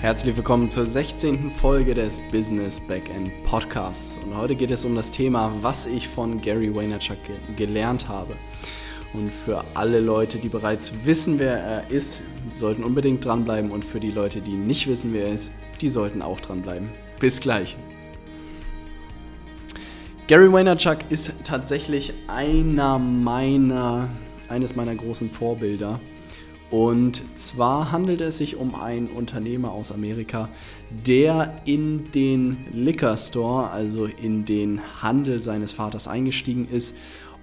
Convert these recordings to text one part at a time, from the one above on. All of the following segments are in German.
Herzlich willkommen zur 16. Folge des Business Backend Podcasts. Und heute geht es um das Thema, was ich von Gary Vaynerchuk ge gelernt habe. Und für alle Leute, die bereits wissen, wer er ist, sollten unbedingt dranbleiben. Und für die Leute, die nicht wissen, wer er ist, die sollten auch dranbleiben. Bis gleich. Gary Vaynerchuk ist tatsächlich einer meiner, eines meiner großen Vorbilder und zwar handelt es sich um einen Unternehmer aus Amerika, der in den Liquor Store, also in den Handel seines Vaters eingestiegen ist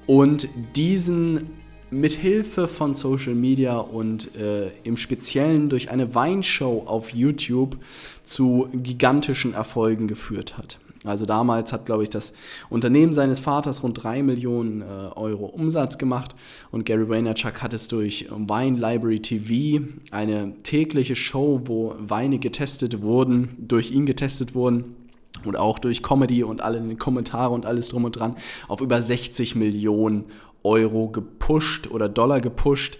und diesen mit Hilfe von Social Media und äh, im Speziellen durch eine Weinshow auf YouTube zu gigantischen Erfolgen geführt hat. Also damals hat, glaube ich, das Unternehmen seines Vaters rund 3 Millionen äh, Euro Umsatz gemacht. Und Gary Vaynerchuk hat es durch Wine Library TV, eine tägliche Show, wo Weine getestet wurden, durch ihn getestet wurden und auch durch Comedy und alle Kommentare und alles drum und dran auf über 60 Millionen Euro gepusht oder Dollar gepusht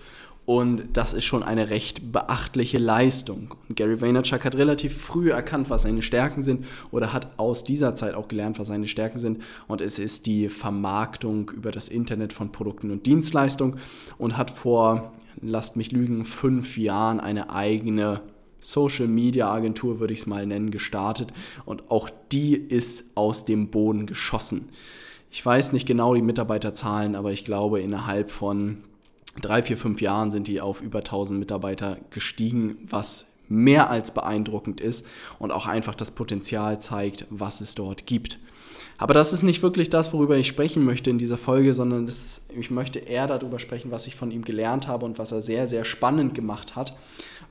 und das ist schon eine recht beachtliche Leistung. Und Gary Vaynerchuk hat relativ früh erkannt, was seine Stärken sind oder hat aus dieser Zeit auch gelernt, was seine Stärken sind. Und es ist die Vermarktung über das Internet von Produkten und Dienstleistungen und hat vor, lasst mich lügen, fünf Jahren eine eigene Social Media Agentur, würde ich es mal nennen, gestartet. Und auch die ist aus dem Boden geschossen. Ich weiß nicht genau die Mitarbeiterzahlen, aber ich glaube, innerhalb von drei, vier, fünf Jahren sind die auf über 1000 Mitarbeiter gestiegen, was mehr als beeindruckend ist und auch einfach das Potenzial zeigt, was es dort gibt. Aber das ist nicht wirklich das, worüber ich sprechen möchte in dieser Folge, sondern das, ich möchte eher darüber sprechen, was ich von ihm gelernt habe und was er sehr, sehr spannend gemacht hat,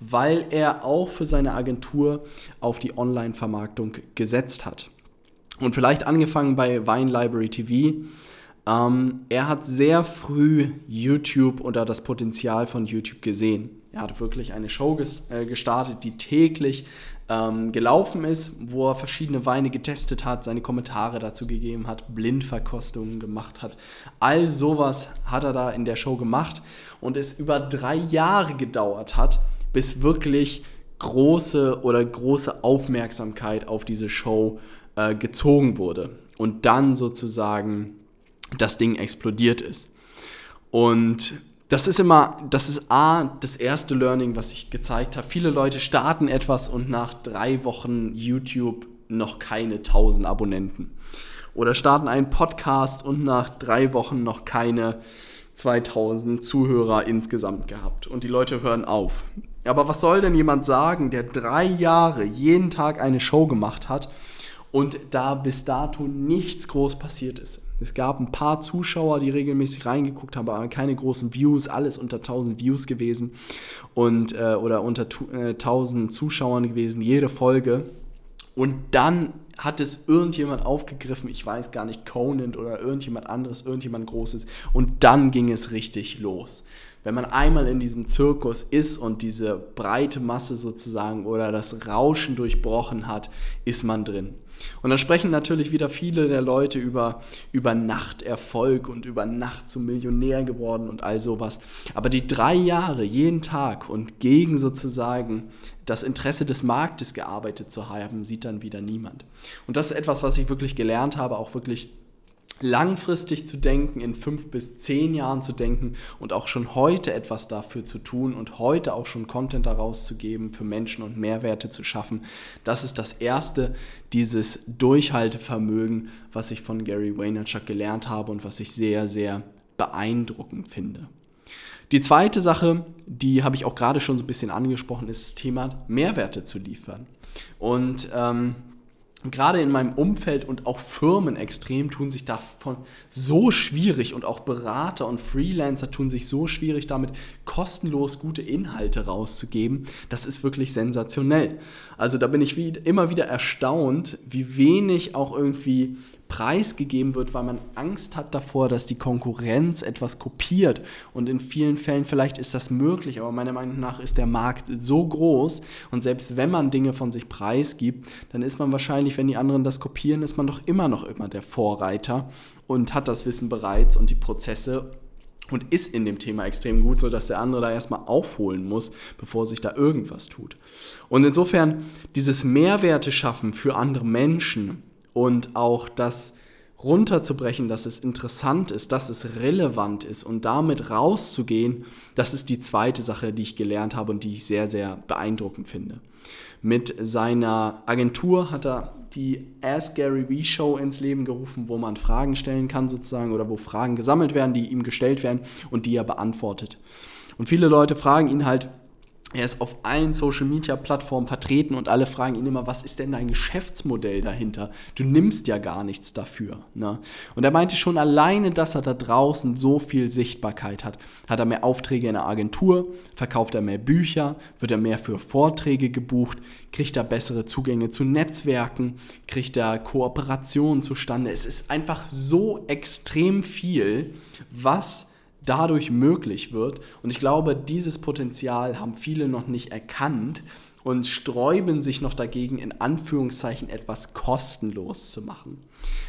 weil er auch für seine Agentur auf die Online-Vermarktung gesetzt hat. Und vielleicht angefangen bei Wine Library TV ähm, er hat sehr früh YouTube oder das Potenzial von YouTube gesehen. Er hat wirklich eine Show äh, gestartet, die täglich ähm, gelaufen ist, wo er verschiedene Weine getestet hat, seine Kommentare dazu gegeben hat, Blindverkostungen gemacht hat. All sowas hat er da in der Show gemacht und es über drei Jahre gedauert hat, bis wirklich große oder große Aufmerksamkeit auf diese Show äh, gezogen wurde und dann sozusagen das Ding explodiert ist. Und das ist immer, das ist A, das erste Learning, was ich gezeigt habe. Viele Leute starten etwas und nach drei Wochen YouTube noch keine 1000 Abonnenten. Oder starten einen Podcast und nach drei Wochen noch keine 2000 Zuhörer insgesamt gehabt. Und die Leute hören auf. Aber was soll denn jemand sagen, der drei Jahre jeden Tag eine Show gemacht hat und da bis dato nichts groß passiert ist? Es gab ein paar Zuschauer, die regelmäßig reingeguckt haben, aber keine großen Views, alles unter 1000 Views gewesen und äh, oder unter äh, 1000 Zuschauern gewesen, jede Folge. Und dann hat es irgendjemand aufgegriffen, ich weiß gar nicht, Conan oder irgendjemand anderes, irgendjemand Großes. Und dann ging es richtig los. Wenn man einmal in diesem Zirkus ist und diese breite Masse sozusagen oder das Rauschen durchbrochen hat, ist man drin. Und dann sprechen natürlich wieder viele der Leute über, über Nachterfolg und über Nacht zum Millionär geworden und all sowas. Aber die drei Jahre jeden Tag und gegen sozusagen das Interesse des Marktes gearbeitet zu haben, sieht dann wieder niemand. Und das ist etwas, was ich wirklich gelernt habe, auch wirklich langfristig zu denken, in fünf bis zehn Jahren zu denken und auch schon heute etwas dafür zu tun und heute auch schon Content daraus zu geben, für Menschen und Mehrwerte zu schaffen. Das ist das erste, dieses Durchhaltevermögen, was ich von Gary Vaynerchuk gelernt habe und was ich sehr, sehr beeindruckend finde. Die zweite Sache, die habe ich auch gerade schon so ein bisschen angesprochen, ist das Thema Mehrwerte zu liefern. Und ähm, gerade in meinem Umfeld und auch Firmen extrem tun sich davon so schwierig und auch Berater und Freelancer tun sich so schwierig damit, kostenlos gute Inhalte rauszugeben. Das ist wirklich sensationell. Also da bin ich immer wieder erstaunt, wie wenig auch irgendwie preisgegeben wird, weil man Angst hat davor, dass die Konkurrenz etwas kopiert. Und in vielen Fällen vielleicht ist das möglich, aber meiner Meinung nach ist der Markt so groß und selbst wenn man Dinge von sich preisgibt, dann ist man wahrscheinlich, wenn die anderen das kopieren, ist man doch immer noch immer der Vorreiter und hat das Wissen bereits und die Prozesse und ist in dem Thema extrem gut, sodass der andere da erstmal aufholen muss, bevor sich da irgendwas tut. Und insofern dieses Mehrwerte schaffen für andere Menschen und auch das runterzubrechen, dass es interessant ist, dass es relevant ist und damit rauszugehen, das ist die zweite Sache, die ich gelernt habe und die ich sehr, sehr beeindruckend finde. Mit seiner Agentur hat er die Ask Gary Vee Show ins Leben gerufen, wo man Fragen stellen kann sozusagen oder wo Fragen gesammelt werden, die ihm gestellt werden und die er beantwortet. Und viele Leute fragen ihn halt, er ist auf allen Social Media Plattformen vertreten und alle fragen ihn immer, was ist denn dein Geschäftsmodell dahinter? Du nimmst ja gar nichts dafür. Ne? Und er meinte schon alleine, dass er da draußen so viel Sichtbarkeit hat. Hat er mehr Aufträge in der Agentur, verkauft er mehr Bücher, wird er mehr für Vorträge gebucht, kriegt er bessere Zugänge zu Netzwerken, kriegt er Kooperationen zustande. Es ist einfach so extrem viel, was dadurch möglich wird. Und ich glaube, dieses Potenzial haben viele noch nicht erkannt und sträuben sich noch dagegen, in Anführungszeichen etwas kostenlos zu machen.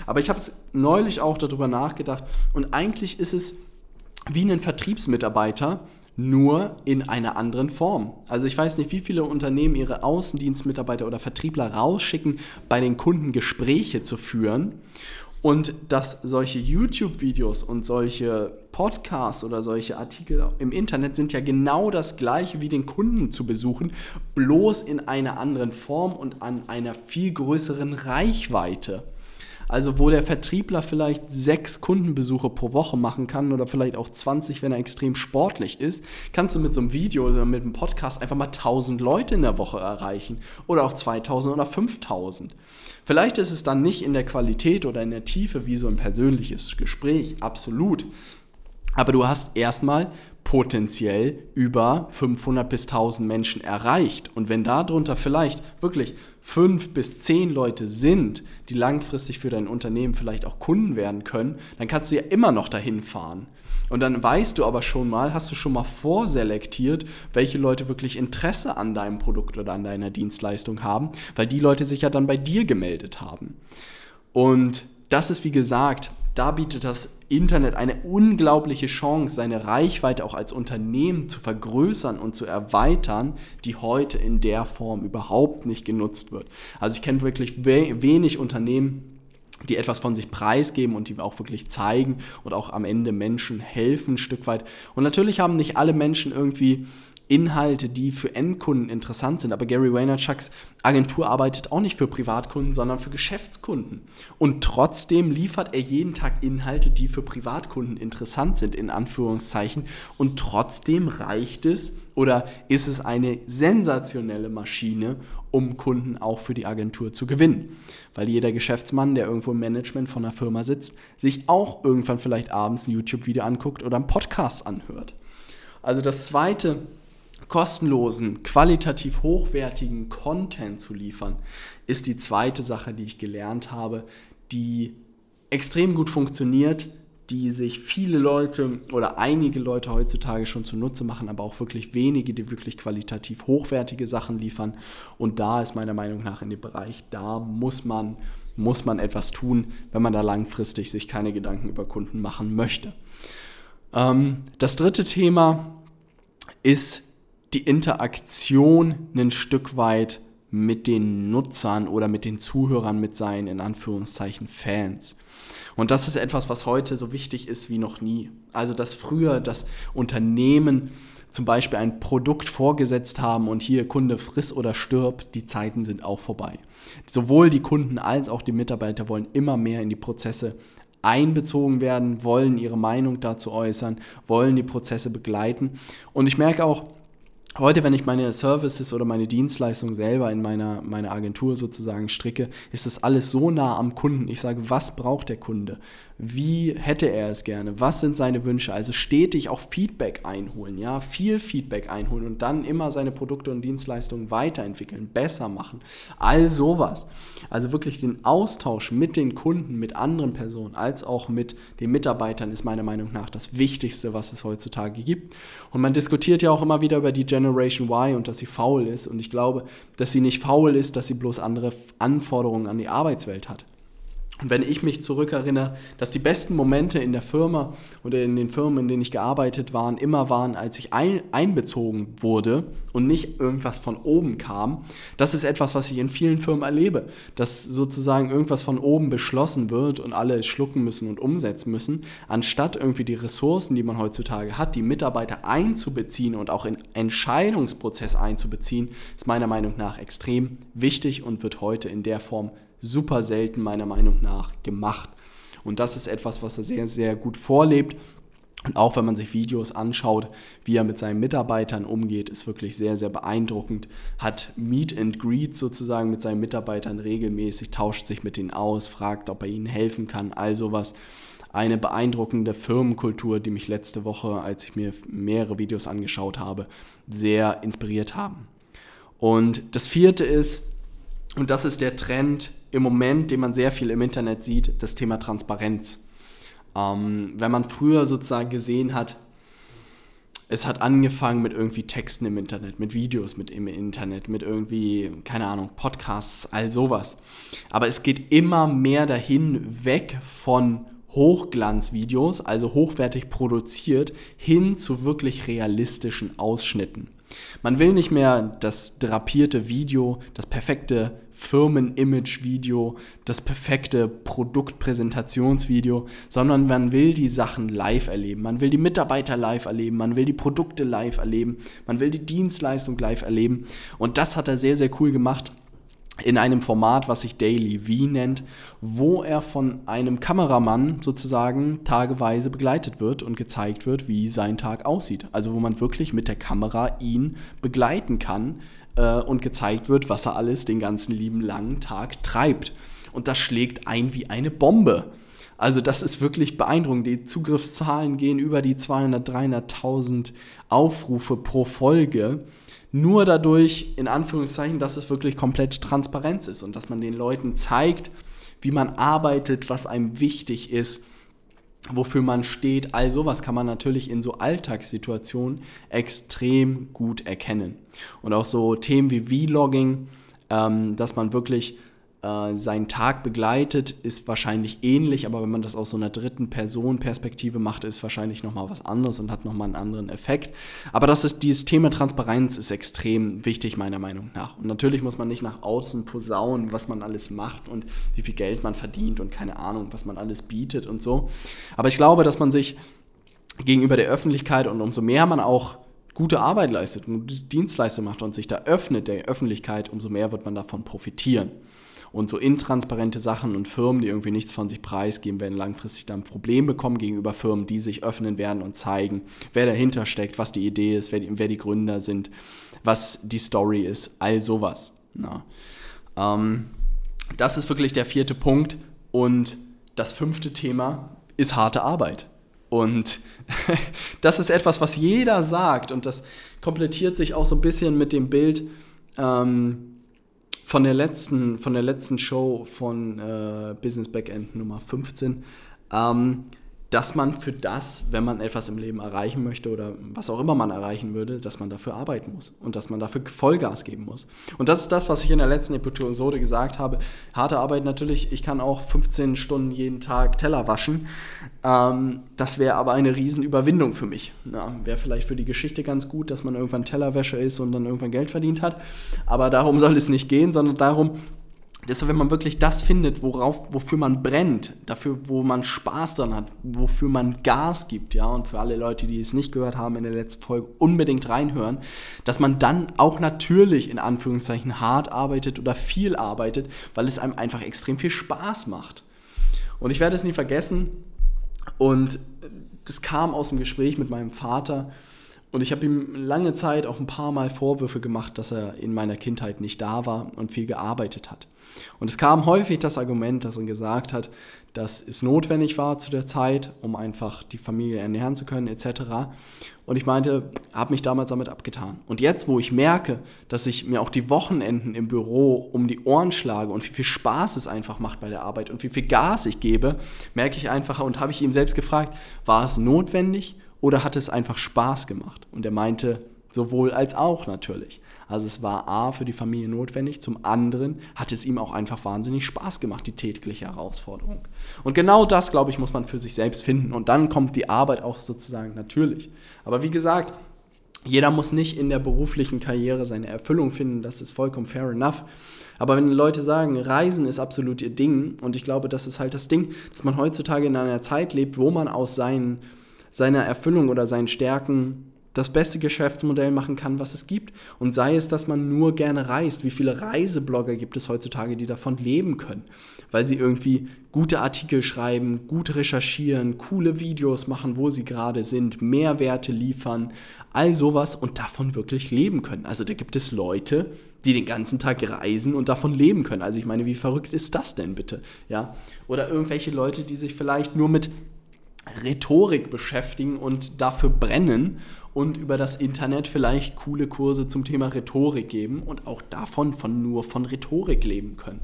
Aber ich habe es neulich auch darüber nachgedacht und eigentlich ist es wie ein Vertriebsmitarbeiter, nur in einer anderen Form. Also ich weiß nicht, wie viele Unternehmen ihre Außendienstmitarbeiter oder Vertriebler rausschicken, bei den Kunden Gespräche zu führen und dass solche YouTube-Videos und solche Podcasts oder solche Artikel im Internet sind ja genau das gleiche wie den Kunden zu besuchen, bloß in einer anderen Form und an einer viel größeren Reichweite. Also wo der Vertriebler vielleicht sechs Kundenbesuche pro Woche machen kann oder vielleicht auch 20, wenn er extrem sportlich ist, kannst du mit so einem Video oder mit einem Podcast einfach mal 1000 Leute in der Woche erreichen oder auch 2000 oder 5000. Vielleicht ist es dann nicht in der Qualität oder in der Tiefe wie so ein persönliches Gespräch, absolut. Aber du hast erstmal potenziell über 500 bis 1000 Menschen erreicht. Und wenn darunter vielleicht wirklich fünf bis zehn Leute sind, die langfristig für dein Unternehmen vielleicht auch Kunden werden können, dann kannst du ja immer noch dahin fahren. Und dann weißt du aber schon mal, hast du schon mal vorselektiert, welche Leute wirklich Interesse an deinem Produkt oder an deiner Dienstleistung haben, weil die Leute sich ja dann bei dir gemeldet haben. Und das ist wie gesagt da bietet das Internet eine unglaubliche Chance, seine Reichweite auch als Unternehmen zu vergrößern und zu erweitern, die heute in der Form überhaupt nicht genutzt wird. Also ich kenne wirklich wenig Unternehmen, die etwas von sich preisgeben und die auch wirklich zeigen und auch am Ende Menschen helfen ein Stück weit. Und natürlich haben nicht alle Menschen irgendwie Inhalte, die für Endkunden interessant sind. Aber Gary Vaynerchuks Agentur arbeitet auch nicht für Privatkunden, sondern für Geschäftskunden. Und trotzdem liefert er jeden Tag Inhalte, die für Privatkunden interessant sind, in Anführungszeichen. Und trotzdem reicht es oder ist es eine sensationelle Maschine, um Kunden auch für die Agentur zu gewinnen. Weil jeder Geschäftsmann, der irgendwo im Management von einer Firma sitzt, sich auch irgendwann vielleicht abends ein YouTube-Video anguckt oder einen Podcast anhört. Also das Zweite, kostenlosen, qualitativ hochwertigen Content zu liefern, ist die zweite Sache, die ich gelernt habe, die extrem gut funktioniert, die sich viele Leute oder einige Leute heutzutage schon zunutze machen, aber auch wirklich wenige, die wirklich qualitativ hochwertige Sachen liefern. Und da ist meiner Meinung nach in dem Bereich, da muss man, muss man etwas tun, wenn man da langfristig sich keine Gedanken über Kunden machen möchte. Ähm, das dritte Thema ist die Interaktion ein Stück weit mit den Nutzern oder mit den Zuhörern, mit seinen in Anführungszeichen Fans. Und das ist etwas, was heute so wichtig ist wie noch nie. Also, dass früher das Unternehmen zum Beispiel ein Produkt vorgesetzt haben und hier Kunde friss oder stirb, die Zeiten sind auch vorbei. Sowohl die Kunden als auch die Mitarbeiter wollen immer mehr in die Prozesse einbezogen werden, wollen ihre Meinung dazu äußern, wollen die Prozesse begleiten. Und ich merke auch, Heute, wenn ich meine Services oder meine Dienstleistung selber in meiner, meiner Agentur sozusagen stricke, ist das alles so nah am Kunden. Ich sage, was braucht der Kunde? Wie hätte er es gerne? Was sind seine Wünsche? Also stetig auch Feedback einholen, ja, viel Feedback einholen und dann immer seine Produkte und Dienstleistungen weiterentwickeln, besser machen. All sowas. Also wirklich den Austausch mit den Kunden, mit anderen Personen, als auch mit den Mitarbeitern ist meiner Meinung nach das Wichtigste, was es heutzutage gibt. Und man diskutiert ja auch immer wieder über die Generation Y und dass sie faul ist. Und ich glaube, dass sie nicht faul ist, dass sie bloß andere Anforderungen an die Arbeitswelt hat. Und wenn ich mich zurückerinnere, dass die besten Momente in der Firma oder in den Firmen, in denen ich gearbeitet war, immer waren, als ich ein, einbezogen wurde und nicht irgendwas von oben kam, das ist etwas, was ich in vielen Firmen erlebe, dass sozusagen irgendwas von oben beschlossen wird und alle es schlucken müssen und umsetzen müssen, anstatt irgendwie die Ressourcen, die man heutzutage hat, die Mitarbeiter einzubeziehen und auch in Entscheidungsprozess einzubeziehen, ist meiner Meinung nach extrem wichtig und wird heute in der Form super selten meiner Meinung nach gemacht. Und das ist etwas, was er sehr, sehr gut vorlebt. Und auch wenn man sich Videos anschaut, wie er mit seinen Mitarbeitern umgeht, ist wirklich sehr, sehr beeindruckend. Hat Meet and Greet sozusagen mit seinen Mitarbeitern regelmäßig, tauscht sich mit ihnen aus, fragt, ob er ihnen helfen kann, all sowas. Eine beeindruckende Firmenkultur, die mich letzte Woche, als ich mir mehrere Videos angeschaut habe, sehr inspiriert haben. Und das vierte ist, und das ist der Trend im Moment, den man sehr viel im Internet sieht, das Thema Transparenz. Ähm, wenn man früher sozusagen gesehen hat, es hat angefangen mit irgendwie Texten im Internet, mit Videos mit im Internet, mit irgendwie, keine Ahnung, Podcasts, all sowas. Aber es geht immer mehr dahin, weg von Hochglanzvideos, also hochwertig produziert, hin zu wirklich realistischen Ausschnitten. Man will nicht mehr das drapierte Video, das perfekte Firmen-Image-Video, das perfekte Produktpräsentationsvideo, sondern man will die Sachen live erleben. Man will die Mitarbeiter live erleben, man will die Produkte live erleben, man will die Dienstleistung live erleben. Und das hat er sehr, sehr cool gemacht in einem Format, was sich Daily V nennt, wo er von einem Kameramann sozusagen tageweise begleitet wird und gezeigt wird, wie sein Tag aussieht. Also wo man wirklich mit der Kamera ihn begleiten kann äh, und gezeigt wird, was er alles den ganzen lieben langen Tag treibt. Und das schlägt ein wie eine Bombe. Also das ist wirklich beeindruckend. Die Zugriffszahlen gehen über die 200, 300.000 Aufrufe pro Folge nur dadurch, in Anführungszeichen, dass es wirklich komplett Transparenz ist und dass man den Leuten zeigt, wie man arbeitet, was einem wichtig ist, wofür man steht. All sowas kann man natürlich in so Alltagssituationen extrem gut erkennen. Und auch so Themen wie Vlogging, ähm, dass man wirklich äh, seinen Tag begleitet, ist wahrscheinlich ähnlich, aber wenn man das aus so einer dritten Person Perspektive macht, ist wahrscheinlich nochmal was anderes und hat nochmal einen anderen Effekt. Aber das ist, dieses Thema Transparenz ist extrem wichtig, meiner Meinung nach. Und natürlich muss man nicht nach außen posaunen, was man alles macht und wie viel Geld man verdient und keine Ahnung, was man alles bietet und so. Aber ich glaube, dass man sich gegenüber der Öffentlichkeit und umso mehr man auch gute Arbeit leistet und Dienstleistung macht und sich da öffnet der Öffentlichkeit, umso mehr wird man davon profitieren. Und so intransparente Sachen und Firmen, die irgendwie nichts von sich preisgeben, werden langfristig dann ein Problem bekommen gegenüber Firmen, die sich öffnen werden und zeigen, wer dahinter steckt, was die Idee ist, wer die, wer die Gründer sind, was die Story ist, all sowas. Ja. Ähm, das ist wirklich der vierte Punkt. Und das fünfte Thema ist harte Arbeit. Und das ist etwas, was jeder sagt und das komplettiert sich auch so ein bisschen mit dem Bild, ähm, von der letzten, von der letzten Show von äh, Business Backend Nummer 15, ähm, dass man für das, wenn man etwas im Leben erreichen möchte oder was auch immer man erreichen würde, dass man dafür arbeiten muss und dass man dafür Vollgas geben muss. Und das ist das, was ich in der letzten Episode gesagt habe. Harte Arbeit natürlich, ich kann auch 15 Stunden jeden Tag Teller waschen. Ähm, das wäre aber eine Riesenüberwindung für mich. Ja, wäre vielleicht für die Geschichte ganz gut, dass man irgendwann Tellerwäscher ist und dann irgendwann Geld verdient hat. Aber darum soll es nicht gehen, sondern darum, Deshalb, wenn man wirklich das findet, worauf, wofür man brennt, dafür, wo man Spaß dran hat, wofür man Gas gibt, ja, und für alle Leute, die es nicht gehört haben in der letzten Folge, unbedingt reinhören, dass man dann auch natürlich in Anführungszeichen hart arbeitet oder viel arbeitet, weil es einem einfach extrem viel Spaß macht. Und ich werde es nie vergessen. Und das kam aus dem Gespräch mit meinem Vater. Und ich habe ihm lange Zeit auch ein paar Mal Vorwürfe gemacht, dass er in meiner Kindheit nicht da war und viel gearbeitet hat. Und es kam häufig das Argument, dass er gesagt hat, dass es notwendig war zu der Zeit, um einfach die Familie ernähren zu können etc. Und ich meinte, habe mich damals damit abgetan. Und jetzt, wo ich merke, dass ich mir auch die Wochenenden im Büro um die Ohren schlage und wie viel Spaß es einfach macht bei der Arbeit und wie viel Gas ich gebe, merke ich einfach und habe ich ihn selbst gefragt, war es notwendig oder hat es einfach Spaß gemacht? Und er meinte, sowohl als auch natürlich. Also es war A für die Familie notwendig, zum anderen hat es ihm auch einfach wahnsinnig Spaß gemacht, die tägliche Herausforderung. Und genau das, glaube ich, muss man für sich selbst finden und dann kommt die Arbeit auch sozusagen natürlich. Aber wie gesagt, jeder muss nicht in der beruflichen Karriere seine Erfüllung finden, das ist vollkommen fair enough. Aber wenn Leute sagen, Reisen ist absolut ihr Ding, und ich glaube, das ist halt das Ding, dass man heutzutage in einer Zeit lebt, wo man aus seinen, seiner Erfüllung oder seinen Stärken das beste Geschäftsmodell machen kann, was es gibt. Und sei es, dass man nur gerne reist. Wie viele Reiseblogger gibt es heutzutage, die davon leben können? Weil sie irgendwie gute Artikel schreiben, gut recherchieren, coole Videos machen, wo sie gerade sind, Mehrwerte liefern, all sowas und davon wirklich leben können. Also da gibt es Leute, die den ganzen Tag reisen und davon leben können. Also ich meine, wie verrückt ist das denn bitte? Ja? Oder irgendwelche Leute, die sich vielleicht nur mit Rhetorik beschäftigen und dafür brennen und über das Internet vielleicht coole Kurse zum Thema Rhetorik geben und auch davon von nur von Rhetorik leben können.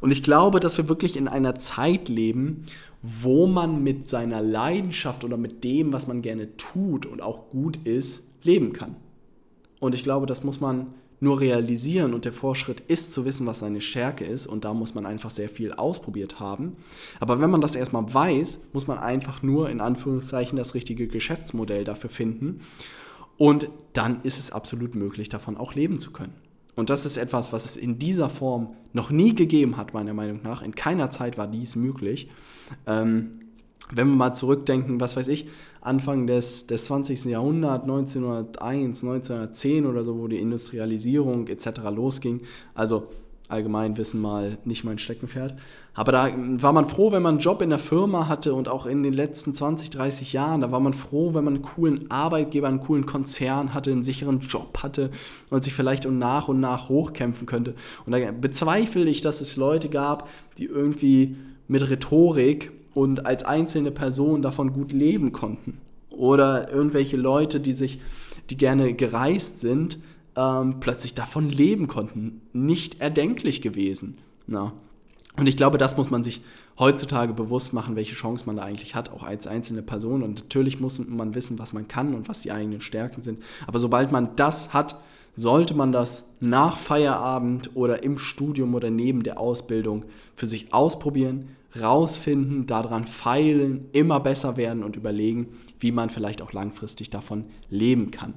Und ich glaube, dass wir wirklich in einer Zeit leben, wo man mit seiner Leidenschaft oder mit dem, was man gerne tut und auch gut ist, leben kann. Und ich glaube, das muss man nur realisieren und der Vorschritt ist zu wissen, was seine Stärke ist und da muss man einfach sehr viel ausprobiert haben. Aber wenn man das erstmal weiß, muss man einfach nur in Anführungszeichen das richtige Geschäftsmodell dafür finden und dann ist es absolut möglich, davon auch leben zu können. Und das ist etwas, was es in dieser Form noch nie gegeben hat, meiner Meinung nach. In keiner Zeit war dies möglich. Ähm, wenn wir mal zurückdenken, was weiß ich, Anfang des, des 20. Jahrhunderts, 1901, 1910 oder so, wo die Industrialisierung etc. losging, also allgemein wissen mal nicht mein Steckenpferd. Aber da war man froh, wenn man einen Job in der Firma hatte und auch in den letzten 20, 30 Jahren, da war man froh, wenn man einen coolen Arbeitgeber, einen coolen Konzern hatte, einen sicheren Job hatte und sich vielleicht nach und nach hochkämpfen könnte. Und da bezweifle ich, dass es Leute gab, die irgendwie mit Rhetorik und als einzelne Person davon gut leben konnten. Oder irgendwelche Leute, die sich, die gerne gereist sind, ähm, plötzlich davon leben konnten. Nicht erdenklich gewesen. Na. Und ich glaube, das muss man sich heutzutage bewusst machen, welche Chance man da eigentlich hat, auch als einzelne Person. Und natürlich muss man wissen, was man kann und was die eigenen Stärken sind. Aber sobald man das hat, sollte man das nach Feierabend oder im Studium oder neben der Ausbildung für sich ausprobieren, rausfinden, daran feilen, immer besser werden und überlegen, wie man vielleicht auch langfristig davon leben kann.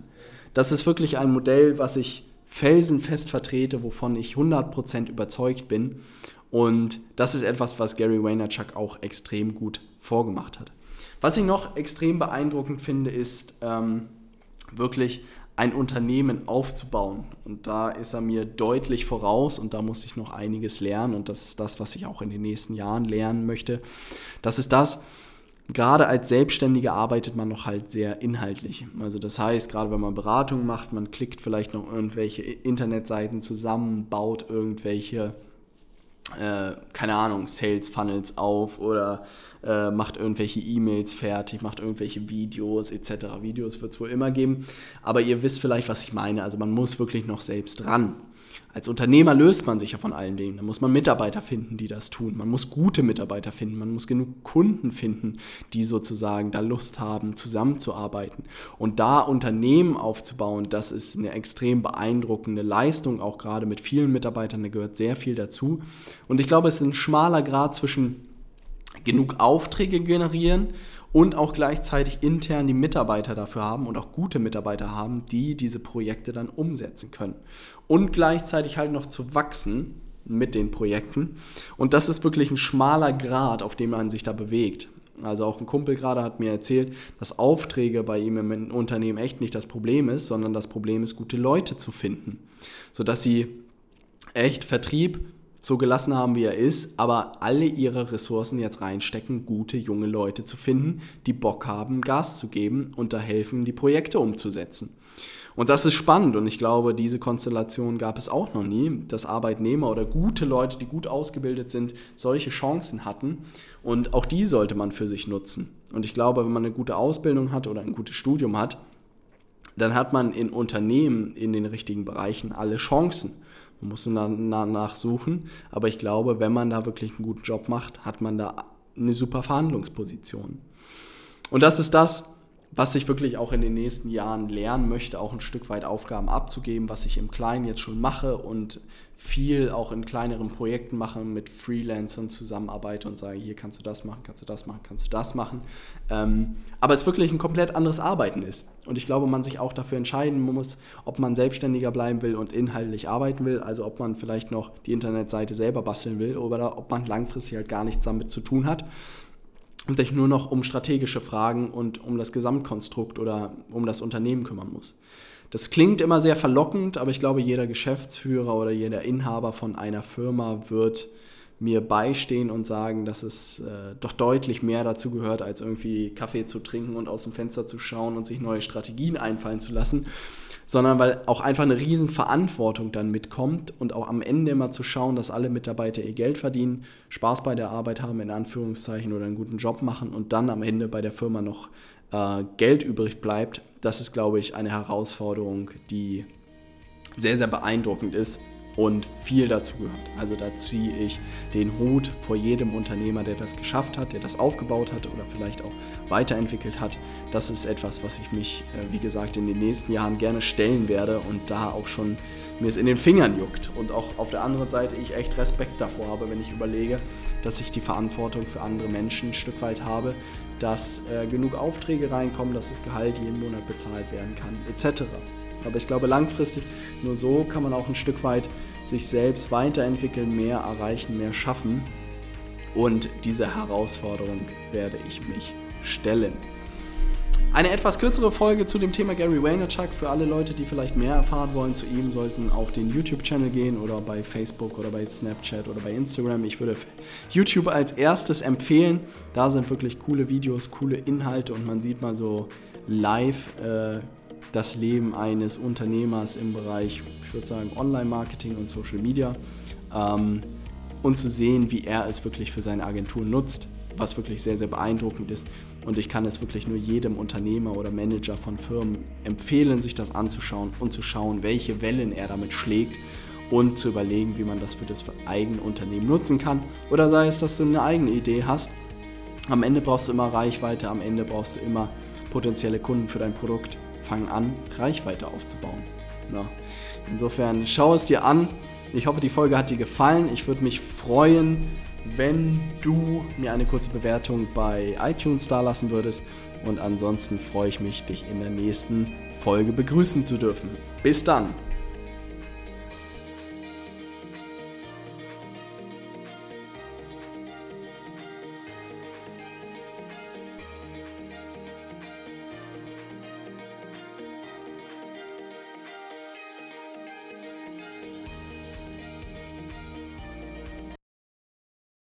Das ist wirklich ein Modell, was ich felsenfest vertrete, wovon ich 100% überzeugt bin. Und das ist etwas, was Gary Vaynerchuk auch extrem gut vorgemacht hat. Was ich noch extrem beeindruckend finde, ist ähm, wirklich ein Unternehmen aufzubauen. Und da ist er mir deutlich voraus und da muss ich noch einiges lernen und das ist das, was ich auch in den nächsten Jahren lernen möchte. Das ist das, gerade als Selbstständiger arbeitet man noch halt sehr inhaltlich. Also das heißt, gerade wenn man Beratung macht, man klickt vielleicht noch irgendwelche Internetseiten zusammen, baut irgendwelche äh, keine Ahnung, Sales Funnels auf oder äh, macht irgendwelche E-Mails fertig, macht irgendwelche Videos etc. Videos wird es wohl immer geben, aber ihr wisst vielleicht, was ich meine. Also man muss wirklich noch selbst ran. Als Unternehmer löst man sich ja von allen Dingen. Da muss man Mitarbeiter finden, die das tun. Man muss gute Mitarbeiter finden. Man muss genug Kunden finden, die sozusagen da Lust haben, zusammenzuarbeiten. Und da Unternehmen aufzubauen, das ist eine extrem beeindruckende Leistung, auch gerade mit vielen Mitarbeitern. Da gehört sehr viel dazu. Und ich glaube, es ist ein schmaler Grad zwischen genug Aufträge generieren und auch gleichzeitig intern die Mitarbeiter dafür haben und auch gute Mitarbeiter haben, die diese Projekte dann umsetzen können. Und gleichzeitig halt noch zu wachsen mit den Projekten. Und das ist wirklich ein schmaler Grad, auf dem man sich da bewegt. Also auch ein Kumpel gerade hat mir erzählt, dass Aufträge bei ihm im Unternehmen echt nicht das Problem ist, sondern das Problem ist, gute Leute zu finden. Sodass sie echt Vertrieb so gelassen haben, wie er ist, aber alle ihre Ressourcen jetzt reinstecken, gute junge Leute zu finden, die Bock haben, Gas zu geben und da helfen, die Projekte umzusetzen. Und das ist spannend und ich glaube, diese Konstellation gab es auch noch nie, dass Arbeitnehmer oder gute Leute, die gut ausgebildet sind, solche Chancen hatten und auch die sollte man für sich nutzen. Und ich glaube, wenn man eine gute Ausbildung hat oder ein gutes Studium hat, dann hat man in Unternehmen in den richtigen Bereichen alle Chancen. Man muss danach suchen. Aber ich glaube, wenn man da wirklich einen guten Job macht, hat man da eine super Verhandlungsposition. Und das ist das, was ich wirklich auch in den nächsten Jahren lernen möchte, auch ein Stück weit Aufgaben abzugeben, was ich im Kleinen jetzt schon mache und viel auch in kleineren Projekten mache, mit Freelancern zusammenarbeite und sage, hier kannst du das machen, kannst du das machen, kannst du das machen. Ähm, aber es wirklich ein komplett anderes Arbeiten ist. Und ich glaube, man sich auch dafür entscheiden muss, ob man selbstständiger bleiben will und inhaltlich arbeiten will, also ob man vielleicht noch die Internetseite selber basteln will oder ob man langfristig halt gar nichts damit zu tun hat und sich nur noch um strategische Fragen und um das Gesamtkonstrukt oder um das Unternehmen kümmern muss. Das klingt immer sehr verlockend, aber ich glaube, jeder Geschäftsführer oder jeder Inhaber von einer Firma wird mir beistehen und sagen, dass es äh, doch deutlich mehr dazu gehört, als irgendwie Kaffee zu trinken und aus dem Fenster zu schauen und sich neue Strategien einfallen zu lassen, sondern weil auch einfach eine riesen Verantwortung dann mitkommt und auch am Ende immer zu schauen, dass alle Mitarbeiter ihr Geld verdienen, Spaß bei der Arbeit haben, in Anführungszeichen, oder einen guten Job machen und dann am Ende bei der Firma noch äh, Geld übrig bleibt. Das ist, glaube ich, eine Herausforderung, die sehr, sehr beeindruckend ist und viel dazu gehört. Also da ziehe ich den Hut vor jedem Unternehmer, der das geschafft hat, der das aufgebaut hat oder vielleicht auch weiterentwickelt hat. Das ist etwas, was ich mich, äh, wie gesagt, in den nächsten Jahren gerne stellen werde und da auch schon mir es in den Fingern juckt. Und auch auf der anderen Seite ich echt Respekt davor habe, wenn ich überlege, dass ich die Verantwortung für andere Menschen ein Stück weit habe, dass äh, genug Aufträge reinkommen, dass das Gehalt jeden Monat bezahlt werden kann, etc. Aber ich glaube, langfristig, nur so kann man auch ein Stück weit sich selbst weiterentwickeln, mehr erreichen, mehr schaffen. Und diese Herausforderung werde ich mich stellen. Eine etwas kürzere Folge zu dem Thema Gary Vaynerchuk. Für alle Leute, die vielleicht mehr erfahren wollen zu ihm, sollten auf den YouTube-Channel gehen oder bei Facebook oder bei Snapchat oder bei Instagram. Ich würde YouTube als erstes empfehlen. Da sind wirklich coole Videos, coole Inhalte und man sieht mal so live äh, das Leben eines Unternehmers im Bereich, ich würde sagen, Online-Marketing und Social Media ähm, und zu sehen, wie er es wirklich für seine Agentur nutzt, was wirklich sehr, sehr beeindruckend ist. Und ich kann es wirklich nur jedem Unternehmer oder Manager von Firmen empfehlen, sich das anzuschauen und zu schauen, welche Wellen er damit schlägt und zu überlegen, wie man das für das eigene Unternehmen nutzen kann. Oder sei es, dass du eine eigene Idee hast. Am Ende brauchst du immer Reichweite, am Ende brauchst du immer potenzielle Kunden für dein Produkt fang an, Reichweite aufzubauen. Ja. Insofern schau es dir an. Ich hoffe, die Folge hat dir gefallen. Ich würde mich freuen, wenn du mir eine kurze Bewertung bei iTunes dalassen würdest. Und ansonsten freue ich mich, dich in der nächsten Folge begrüßen zu dürfen. Bis dann!